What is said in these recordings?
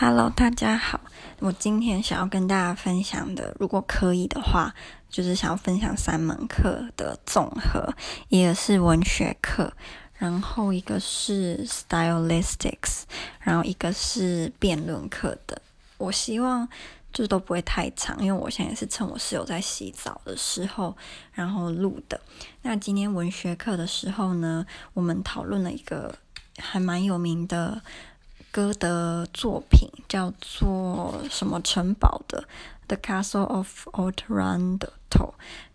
Hello，大家好。我今天想要跟大家分享的，如果可以的话，就是想要分享三门课的总和，一个是文学课，然后一个是 stylistics，然后一个是辩论课的。我希望就都不会太长，因为我现在是趁我室友在洗澡的时候，然后录的。那今天文学课的时候呢，我们讨论了一个还蛮有名的。歌的作品叫做什么城堡的《The Castle of Otranto》，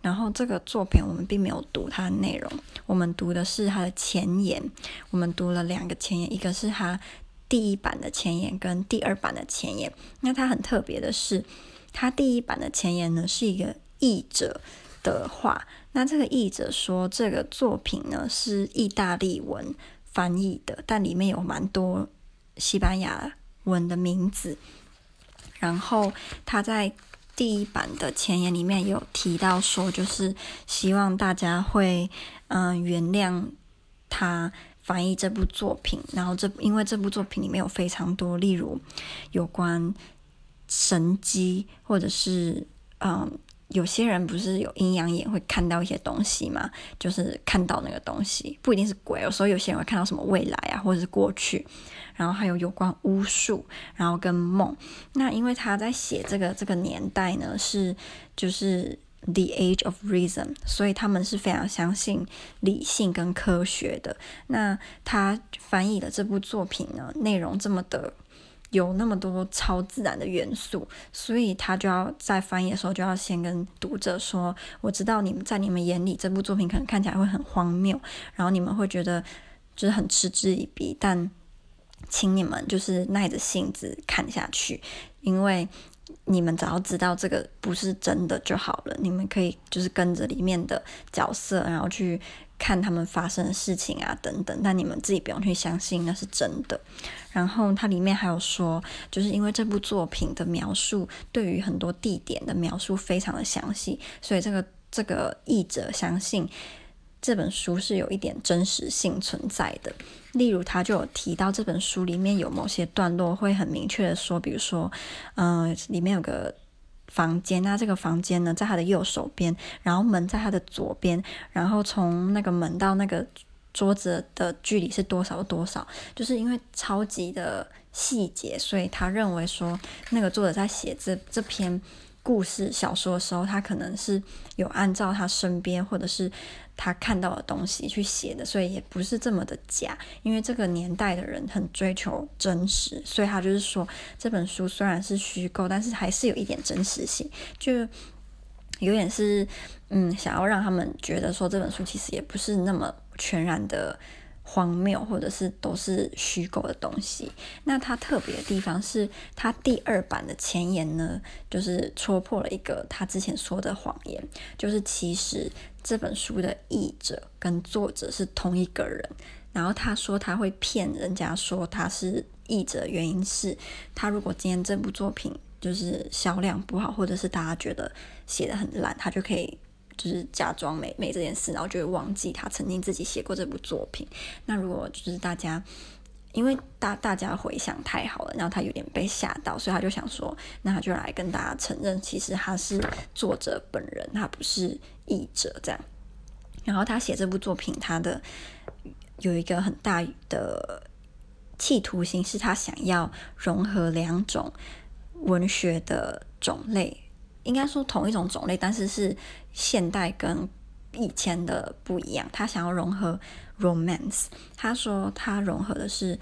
然后这个作品我们并没有读它的内容，我们读的是它的前言。我们读了两个前言，一个是它第一版的前言跟第二版的前言。那它很特别的是，它第一版的前言呢是一个译者的话，那这个译者说这个作品呢是意大利文翻译的，但里面有蛮多。西班牙文的名字，然后他在第一版的前言里面有提到说，就是希望大家会嗯、原谅他翻译这部作品，然后这因为这部作品里面有非常多，例如有关神机，或者是嗯。有些人不是有阴阳眼会看到一些东西吗？就是看到那个东西，不一定是鬼。有时候有些人会看到什么未来啊，或者是过去。然后还有有关巫术，然后跟梦。那因为他在写这个这个年代呢，是就是 The Age of Reason，所以他们是非常相信理性跟科学的。那他翻译的这部作品呢，内容这么的。有那么多超自然的元素，所以他就要在翻译的时候就要先跟读者说：“我知道你们在你们眼里这部作品可能看起来会很荒谬，然后你们会觉得就是很嗤之以鼻，但请你们就是耐着性子看下去，因为你们只要知道这个不是真的就好了。你们可以就是跟着里面的角色，然后去。”看他们发生的事情啊，等等，但你们自己不用去相信那是真的。然后它里面还有说，就是因为这部作品的描述对于很多地点的描述非常的详细，所以这个这个译者相信这本书是有一点真实性存在的。例如，他就有提到这本书里面有某些段落会很明确的说，比如说，嗯、里面有个。房间，那这个房间呢，在他的右手边，然后门在他的左边，然后从那个门到那个桌子的距离是多少多少，就是因为超级的细节，所以他认为说，那个作者在写这这篇故事小说的时候，他可能是有按照他身边或者是。他看到的东西去写的，所以也不是这么的假。因为这个年代的人很追求真实，所以他就是说，这本书虽然是虚构，但是还是有一点真实性，就有点是嗯，想要让他们觉得说，这本书其实也不是那么全然的。荒谬，或者是都是虚构的东西。那它特别的地方是，它第二版的前言呢，就是戳破了一个他之前说的谎言，就是其实这本书的译者跟作者是同一个人。然后他说他会骗人家说他是译者，原因是他如果今天这部作品就是销量不好，或者是大家觉得写的很烂，他就可以。就是假装没没这件事，然后就会忘记他曾经自己写过这部作品。那如果就是大家，因为大大家回想太好了，然后他有点被吓到，所以他就想说，那他就来跟大家承认，其实他是作者本人，他不是译者这样。然后他写这部作品，他的有一个很大的企图心，是他想要融合两种文学的种类。应该说同一种种类，但是是现代跟以前的不一样。他想要融合 romance，他说他融合的是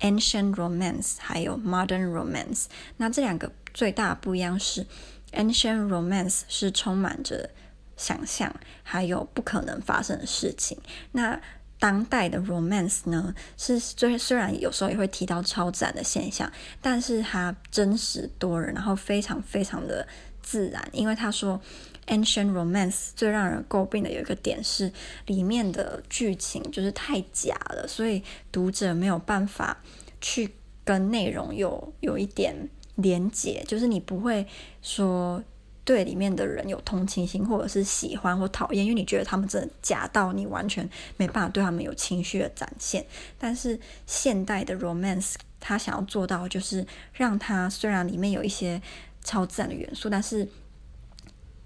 ancient romance 还有 modern romance。那这两个最大不一样是 ancient romance 是充满着想象，还有不可能发生的事情。那当代的 romance 呢，是虽虽然有时候也会提到超自然的现象，但是它真实多人，然后非常非常的。自然，因为他说，Ancient Romance 最让人诟病的有一个点是，里面的剧情就是太假了，所以读者没有办法去跟内容有有一点连结，就是你不会说对里面的人有同情心，或者是喜欢或讨厌，因为你觉得他们真的假到你完全没办法对他们有情绪的展现。但是现代的 Romance 他想要做到就是让他虽然里面有一些超自然的元素，但是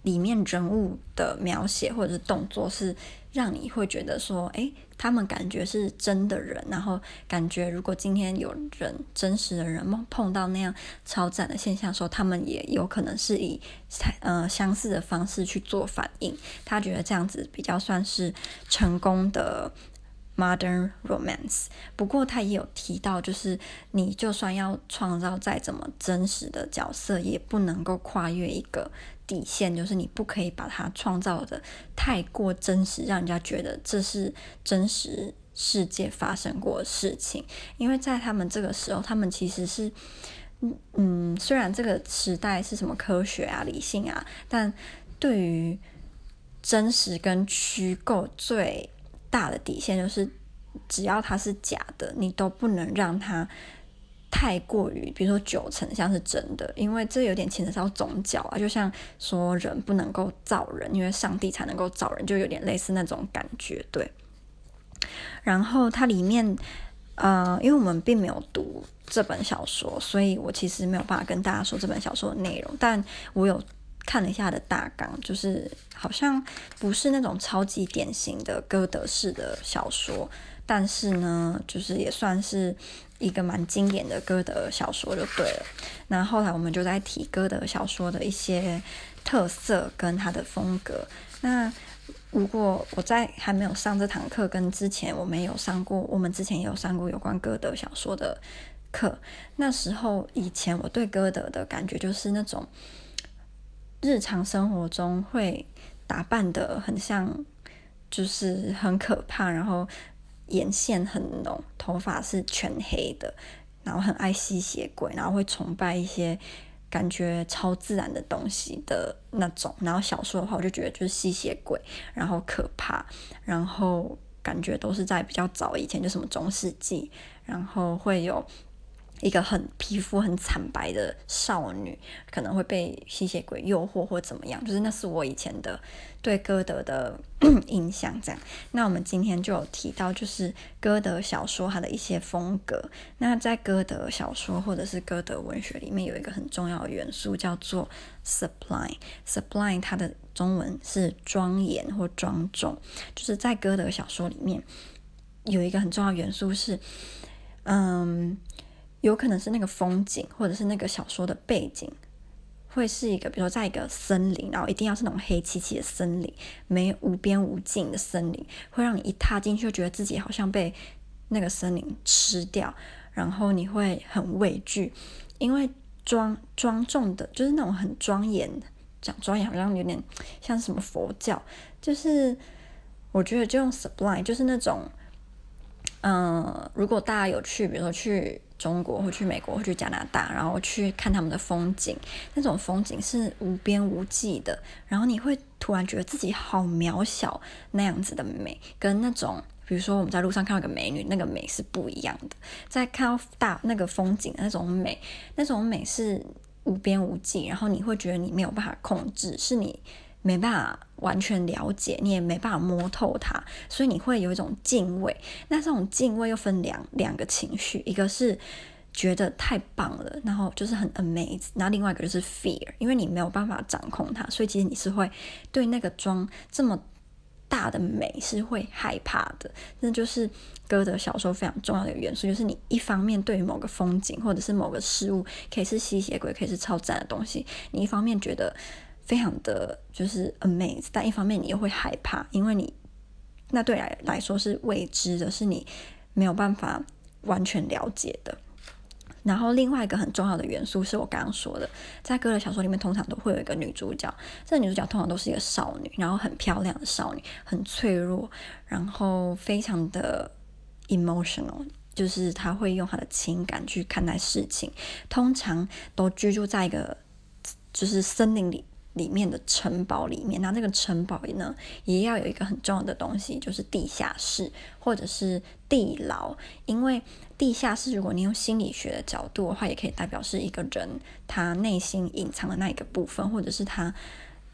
里面人物的描写或者是动作是让你会觉得说，诶，他们感觉是真的人，然后感觉如果今天有人真实的人碰碰到那样超自然的现象的时候，他们也有可能是以呃相似的方式去做反应。他觉得这样子比较算是成功的。Modern romance，不过他也有提到，就是你就算要创造再怎么真实的角色，也不能够跨越一个底线，就是你不可以把它创造的太过真实，让人家觉得这是真实世界发生过的事情。因为在他们这个时候，他们其实是，嗯，虽然这个时代是什么科学啊、理性啊，但对于真实跟虚构最大的底线就是，只要它是假的，你都不能让它太过于，比如说九成像是真的，因为这有点牵扯到宗教啊。就像说人不能够造人，因为上帝才能够造人，就有点类似那种感觉。对。然后它里面，呃，因为我们并没有读这本小说，所以我其实没有办法跟大家说这本小说的内容，但我有。看了一下的大纲，就是好像不是那种超级典型的歌德式的小说，但是呢，就是也算是一个蛮经典的歌德小说就对了。那后来我们就在提歌德小说的一些特色跟他的风格。那如果我在还没有上这堂课，跟之前我们有上过，我们之前也有上过有关歌德小说的课，那时候以前我对歌德的感觉就是那种。日常生活中会打扮得很像，就是很可怕，然后眼线很浓，头发是全黑的，然后很爱吸血鬼，然后会崇拜一些感觉超自然的东西的那种。然后小说的话，我就觉得就是吸血鬼，然后可怕，然后感觉都是在比较早以前，就什么中世纪，然后会有。一个很皮肤很惨白的少女，可能会被吸血鬼诱惑或怎么样，就是那是我以前的对歌德的 印象。这样，那我们今天就有提到，就是歌德小说它的一些风格。那在歌德小说或者是歌德文学里面，有一个很重要的元素叫做 sublime。sublime 它的中文是庄严或庄重，就是在歌德小说里面有一个很重要元素是，嗯。有可能是那个风景，或者是那个小说的背景，会是一个，比如说在一个森林，然后一定要是那种黑漆漆的森林，没有无边无尽的森林，会让你一踏进去就觉得自己好像被那个森林吃掉，然后你会很畏惧，因为庄庄重的，就是那种很庄严，讲庄严好像有点像什么佛教，就是我觉得就用 sublime，就是那种，嗯、如果大家有去，比如说去。中国或去美国或去加拿大，然后去看他们的风景，那种风景是无边无际的，然后你会突然觉得自己好渺小，那样子的美，跟那种比如说我们在路上看到一个美女，那个美是不一样的。在看到大那个风景那种美，那种美是无边无际，然后你会觉得你没有办法控制，是你。没办法完全了解，你也没办法摸透它，所以你会有一种敬畏。那这种敬畏又分两两个情绪，一个是觉得太棒了，然后就是很 amazed，然后另外一个就是 fear，因为你没有办法掌控它，所以其实你是会对那个妆这么大的美是会害怕的。那就是歌德小说非常重要的元素，就是你一方面对于某个风景或者是某个事物，可以是吸血鬼，可以是超赞的东西，你一方面觉得。非常的就是 amaze，但一方面你又会害怕，因为你那对来来说是未知的，是你没有办法完全了解的。然后另外一个很重要的元素是我刚刚说的，在哥的小说里面通常都会有一个女主角，这个女主角通常都是一个少女，然后很漂亮的少女，很脆弱，然后非常的 emotional，就是她会用她的情感去看待事情，通常都居住在一个就是森林里。里面的城堡里面，那那个城堡呢，也要有一个很重要的东西，就是地下室或者是地牢。因为地下室，如果你用心理学的角度的话，也可以代表是一个人他内心隐藏的那一个部分，或者是他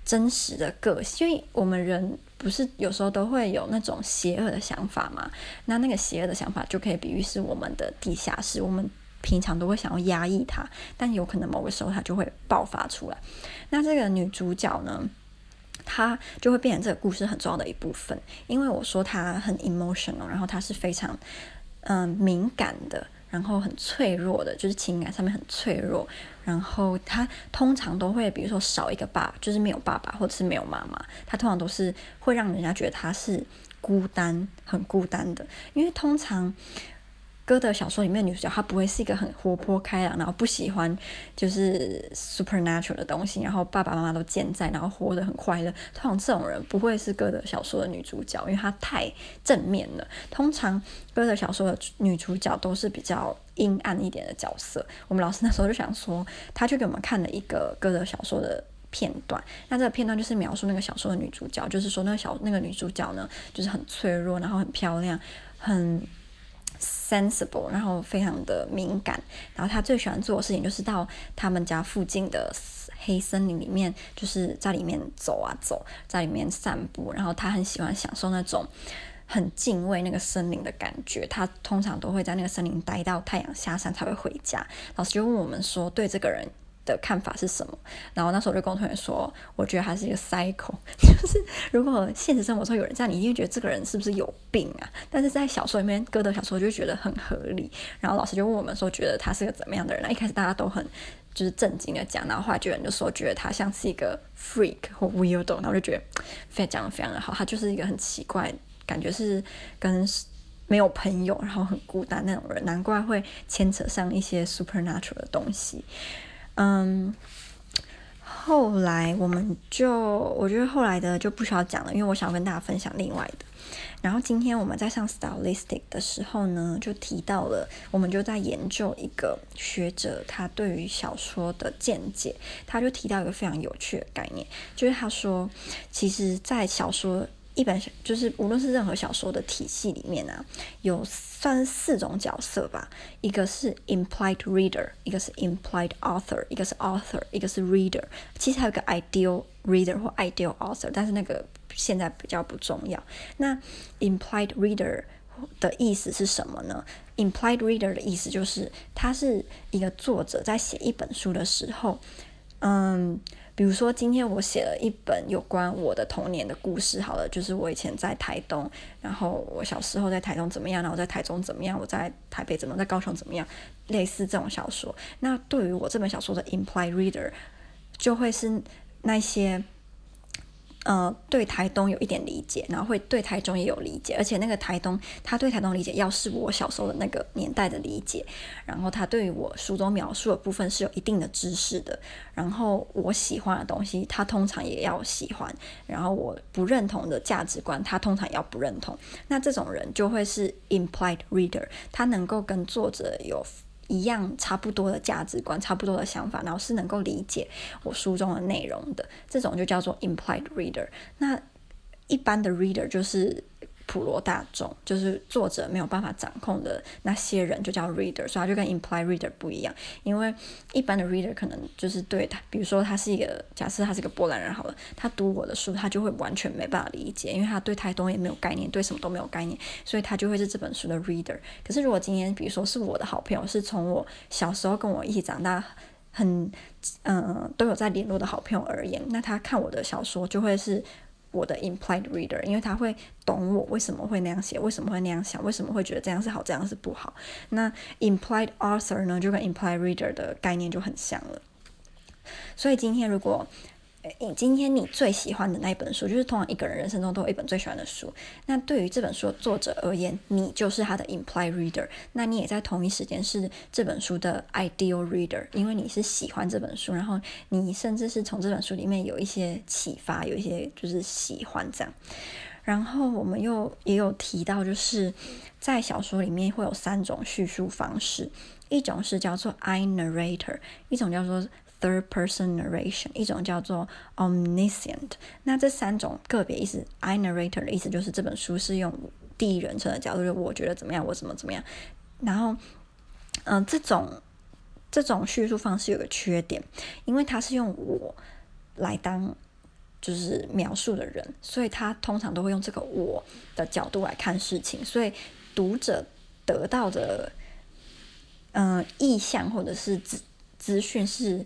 真实的个性。因为我们人不是有时候都会有那种邪恶的想法嘛，那那个邪恶的想法就可以比喻是我们的地下室，我们平常都会想要压抑它，但有可能某个时候它就会爆发出来。那这个女主角呢，她就会变成这个故事很重要的一部分，因为我说她很 emotional，然后她是非常嗯、敏感的，然后很脆弱的，就是情感上面很脆弱。然后她通常都会，比如说少一个爸，就是没有爸爸或者是没有妈妈，她通常都是会让人家觉得她是孤单、很孤单的，因为通常。歌德小说里面女主角，她不会是一个很活泼开朗，然后不喜欢就是 supernatural 的东西，然后爸爸妈妈都健在，然后活得很快乐。通常这种人不会是歌德小说的女主角，因为她太正面了。通常歌德小说的女主角都是比较阴暗一点的角色。我们老师那时候就想说，他就给我们看了一个歌德小说的片段。那这个片段就是描述那个小说的女主角，就是说那个小那个女主角呢，就是很脆弱，然后很漂亮，很。sensible，然后非常的敏感，然后他最喜欢做的事情就是到他们家附近的黑森林里面，就是在里面走啊走，在里面散步，然后他很喜欢享受那种很敬畏那个森林的感觉。他通常都会在那个森林待到太阳下山才会回家。老师就问我们说，对这个人的看法是什么？然后那时候我就跟我同学说，我觉得他是一个 psycho，就是如果现实生活中有人这样，你一定觉得这个人是不是有病啊？但是在小说里面，歌德小说就觉得很合理。然后老师就问我们说，觉得他是个怎么样的人？那一开始大家都很就是正经的讲，然后后来就有人就说，觉得他像是一个 freak 或 weirdo，然后就觉得非常讲的非常的好，他就是一个很奇怪，感觉是跟没有朋友，然后很孤单那种人，难怪会牵扯上一些 supernatural 的东西。嗯，后来我们就，我觉得后来的就不需要讲了，因为我想要跟大家分享另外的。然后今天我们在上 stylistic 的时候呢，就提到了，我们就在研究一个学者他对于小说的见解，他就提到一个非常有趣的概念，就是他说，其实，在小说。一本就是无论是任何小说的体系里面啊，有算四种角色吧，一个是 implied reader，一个是 implied author，一个是 author，一个是 reader。其实还有个 ideal reader 或 ideal author，但是那个现在比较不重要。那 implied reader 的意思是什么呢？implied reader 的意思就是他是一个作者在写一本书的时候，嗯。比如说，今天我写了一本有关我的童年的故事，好了，就是我以前在台东，然后我小时候在台东怎么样，然后在台中怎么样，我在台北怎么，在高雄怎么样，类似这种小说。那对于我这本小说的 implied reader，就会是那些。呃，对台东有一点理解，然后会对台中也有理解，而且那个台东，他对台东理解要是我小时候的那个年代的理解，然后他对于我书中描述的部分是有一定的知识的，然后我喜欢的东西，他通常也要喜欢，然后我不认同的价值观，他通常也要不认同，那这种人就会是 implied reader，他能够跟作者有。一样差不多的价值观，差不多的想法，然后是能够理解我书中的内容的，这种就叫做 implied reader。那一般的 reader 就是。普罗大众就是作者没有办法掌控的那些人，就叫 reader，所以他就跟 imply reader 不一样。因为一般的 reader 可能就是对他，比如说他是一个假设他是一个波兰人好了，他读我的书，他就会完全没办法理解，因为他对台东也没有概念，对什么都没有概念，所以他就会是这本书的 reader。可是如果今天比如说是我的好朋友，是从我小时候跟我一起长大，很嗯、都有在联络的好朋友而言，那他看我的小说就会是。我的 implied reader，因为他会懂我为什么会那样写，为什么会那样想，为什么会觉得这样是好，这样是不好。那 implied author 呢，就跟 implied reader 的概念就很像了。所以今天如果你今天你最喜欢的那一本书，就是通常一个人人生中都有一本最喜欢的书。那对于这本书的作者而言，你就是他的 implied reader。那你也在同一时间是这本书的 ideal reader，因为你是喜欢这本书，然后你甚至是从这本书里面有一些启发，有一些就是喜欢这样。然后我们又也有提到，就是在小说里面会有三种叙述方式，一种是叫做 I narrator，一种叫做 Third person narration，一种叫做 omniscient。那这三种个别意思，I narrator 的意思就是这本书是用第一人称的角度，就我觉得怎么样，我怎么怎么样。然后，嗯、这种这种叙述方式有个缺点，因为它是用我来当就是描述的人，所以他通常都会用这个我的角度来看事情，所以读者得到的。嗯、意向或者是资讯是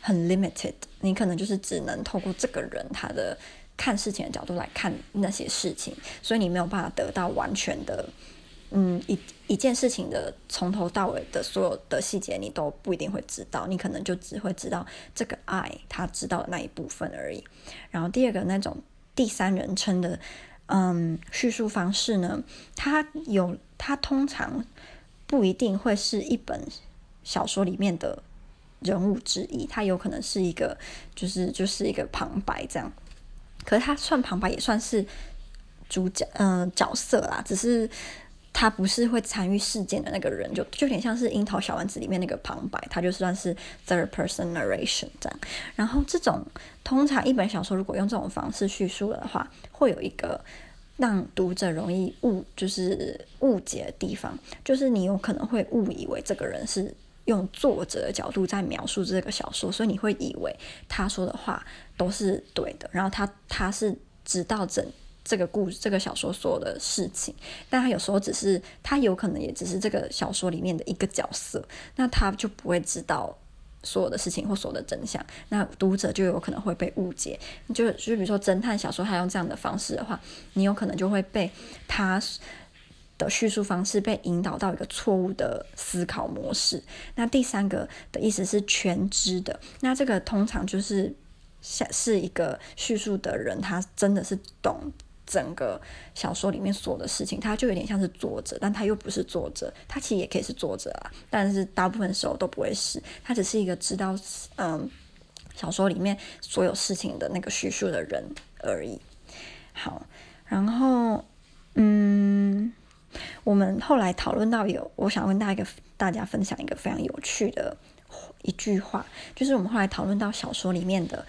很 limited，你可能就是只能透过这个人他的看事情的角度来看那些事情，所以你没有办法得到完全的，嗯，一一件事情的从头到尾的所有的细节，你都不一定会知道，你可能就只会知道这个爱他知道的那一部分而已。然后第二个那种第三人称的，嗯，叙述方式呢，它有它通常不一定会是一本小说里面的人物之一，他有可能是一个就是就是一个旁白这样。可是他算旁白也算是主角，嗯、角色啦。只是他不是会参与事件的那个人，就就有点像是《樱桃小丸子》里面那个旁白，他就算是 third person narration 这样。然后这种通常一本小说如果用这种方式叙述的话，会有一个让读者容易误就是误解的地方，就是你有可能会误以为这个人是。用作者的角度在描述这个小说，所以你会以为他说的话都是对的，然后他他是知道整这个故事、这个小说所有的事情，但他有时候只是他有可能也只是这个小说里面的一个角色，那他就不会知道所有的事情或所有的真相，那读者就有可能会被误解。就就比如说侦探小说，他用这样的方式的话，你有可能就会被他。的叙述方式被引导到一个错误的思考模式。那第三个的意思是全知的。那这个通常就是像是一个叙述的人，他真的是懂整个小说里面所有的事情，他就有点像是作者，但他又不是作者。他其实也可以是作者啊，但是大部分时候都不会是。他只是一个知道嗯小说里面所有事情的那个叙述的人而已。好，然后嗯。我们后来讨论到有，我想跟大家一个大家分享一个非常有趣的一句话，就是我们后来讨论到小说里面的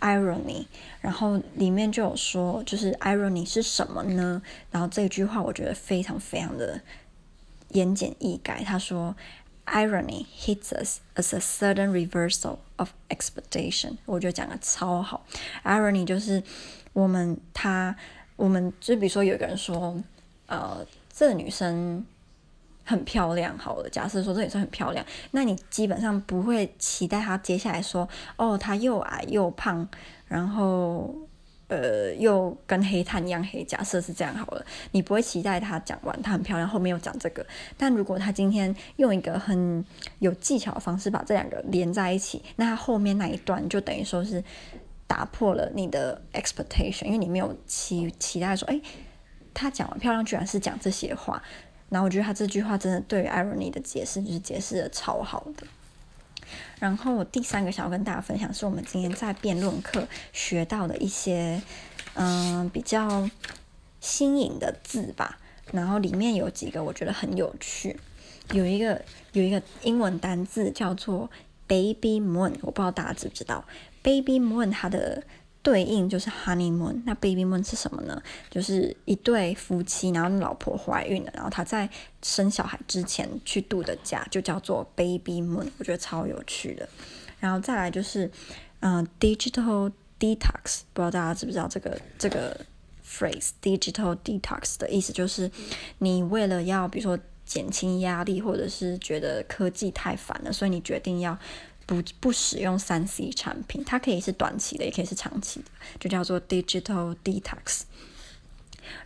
irony，然后里面就有说，就是 irony 是什么呢？然后这句话我觉得非常非常的言简意赅。他说，irony hits us as a sudden reversal of expectation。我觉得讲的超好，irony 就是我们他我们就比如说有一个人说。呃，这女生很漂亮，好了，假设说这女生很漂亮，那你基本上不会期待她接下来说，哦，她又矮又胖，然后呃，又跟黑炭一样黑。假设是这样好了，你不会期待她讲完她很漂亮，后面又讲这个。但如果她今天用一个很有技巧的方式把这两个连在一起，那她后面那一段就等于说是打破了你的 expectation，因为你没有期期待说，哎。他讲完漂亮，居然是讲这些话，然后我觉得他这句话真的对于 irony 的解释就是解释的超好的。然后我第三个想要跟大家分享，是我们今天在辩论课学到的一些嗯、比较新颖的字吧。然后里面有几个我觉得很有趣，有一个有一个英文单字叫做 baby moon，我不知道大家知不知道 baby moon 它的。对应就是 honeymoon，那 baby moon 是什么呢？就是一对夫妻，然后老婆怀孕了，然后他在生小孩之前去度的假，就叫做 baby moon，我觉得超有趣的。然后再来就是，嗯、，digital detox，不知道大家知不知道这个这个 phrase，digital detox 的意思就是，你为了要比如说减轻压力，或者是觉得科技太烦了，所以你决定要。不不使用三 C 产品，它可以是短期的，也可以是长期的，就叫做 digital detox。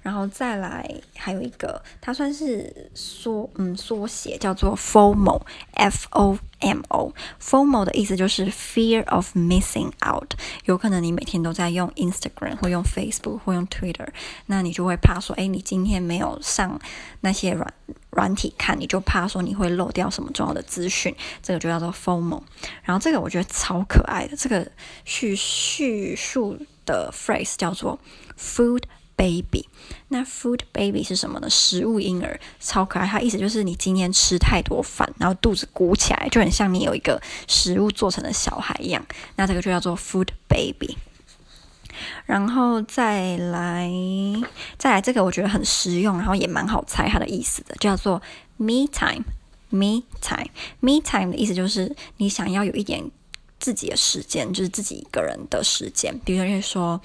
然后再来还有一个，它算是缩嗯缩写，叫做 FOMO，F O M O。FOMO 的意思就是 fear of missing out。有可能你每天都在用 Instagram 或用 Facebook 或用 Twitter，那你就会怕说，哎，你今天没有上那些软软体看，你就怕说你会漏掉什么重要的资讯。这个就叫做 FOMO。然后这个我觉得超可爱的，这个叙叙述的 phrase 叫做 food。baby，那 food baby 是什么呢？食物婴儿，超可爱。它意思就是你今天吃太多饭，然后肚子鼓起来，就很像你有一个食物做成的小孩一样。那这个就叫做 food baby。然后再来，再来这个我觉得很实用，然后也蛮好猜它的意思的，叫做 me time。me time，me time 的意思就是你想要有一点。自己的时间就是自己一个人的时间，比如说，说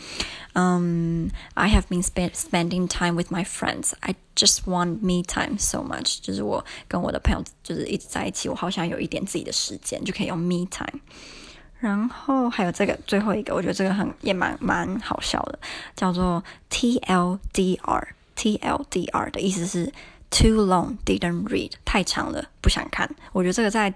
嗯，I have been spend spending time with my friends. I just want me time so much，就是我跟我的朋友就是一直在一起，我好想有一点自己的时间，就可以用 me time。然后还有这个最后一个，我觉得这个很也蛮蛮好笑的，叫做 TLDR。TLDR 的意思是 too long didn't read，太长了不想看。我觉得这个在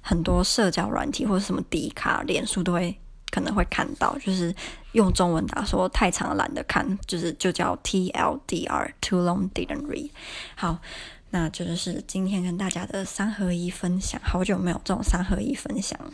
很多社交软体或者什么迪卡、脸书都会可能会看到，就是用中文打说太长了懒得看，就是就叫 TLDR，too long didn't read。好，那这就是今天跟大家的三合一分享，好久没有这种三合一分享了。